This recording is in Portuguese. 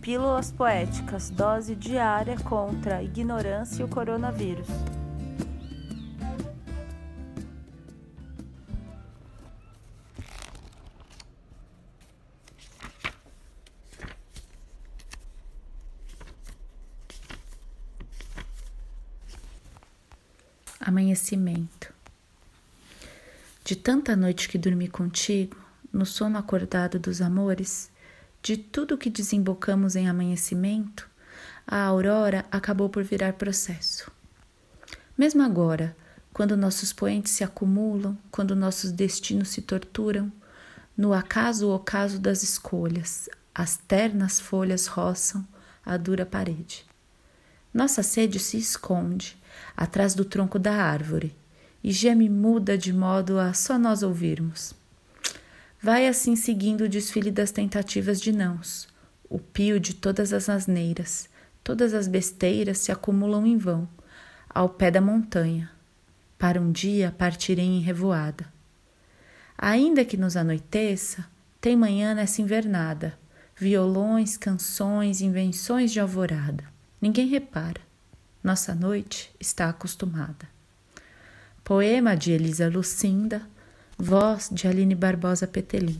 Pílulas Poéticas Dose diária contra a ignorância e o coronavírus. Amanhecimento. De tanta noite que dormi contigo, no sono acordado dos amores, de tudo que desembocamos em amanhecimento, a aurora acabou por virar processo. Mesmo agora, quando nossos poentes se acumulam, quando nossos destinos se torturam, no acaso ou ocaso das escolhas, as ternas folhas roçam a dura parede. Nossa sede se esconde atrás do tronco da árvore e geme muda de modo a só nós ouvirmos. Vai assim seguindo o desfile das tentativas de nãos. O pio de todas as asneiras, todas as besteiras se acumulam em vão, ao pé da montanha, para um dia partirem em revoada. Ainda que nos anoiteça, tem manhã nessa invernada, violões, canções, invenções de alvorada. Ninguém repara, nossa noite está acostumada. Poema de Elisa Lucinda Voz de Aline Barbosa Petelin.